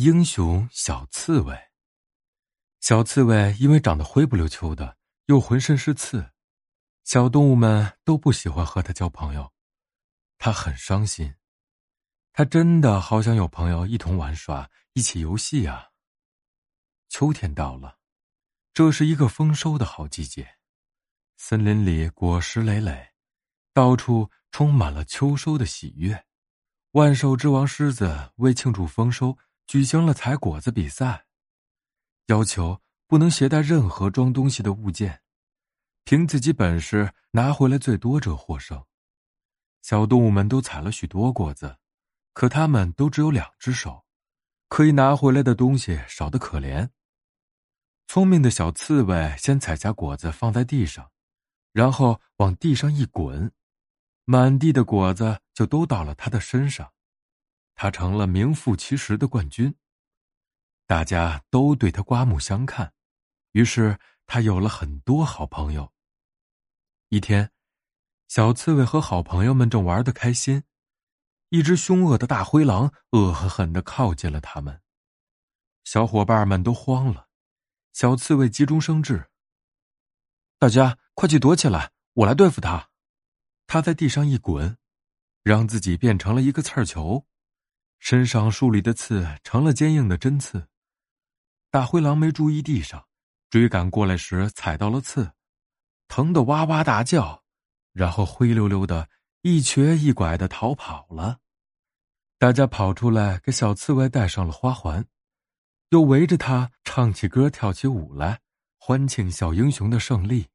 英雄小刺猬。小刺猬因为长得灰不溜秋的，又浑身是刺，小动物们都不喜欢和它交朋友。它很伤心，它真的好想有朋友一同玩耍，一起游戏啊。秋天到了，这是一个丰收的好季节，森林里果实累累，到处充满了秋收的喜悦。万兽之王狮子为庆祝丰收。举行了采果子比赛，要求不能携带任何装东西的物件，凭自己本事拿回来最多者获胜。小动物们都采了许多果子，可它们都只有两只手，可以拿回来的东西少得可怜。聪明的小刺猬先采下果子放在地上，然后往地上一滚，满地的果子就都到了他的身上。他成了名副其实的冠军，大家都对他刮目相看，于是他有了很多好朋友。一天，小刺猬和好朋友们正玩得开心，一只凶恶的大灰狼恶狠狠的靠近了他们，小伙伴们都慌了。小刺猬急中生智：“大家快去躲起来，我来对付他。”他在地上一滚，让自己变成了一个刺球。身上竖立的刺成了坚硬的针刺，大灰狼没注意地上，追赶过来时踩到了刺，疼得哇哇大叫，然后灰溜溜的一瘸一拐的逃跑了。大家跑出来给小刺猬戴上了花环，又围着他唱起歌、跳起舞来，欢庆小英雄的胜利。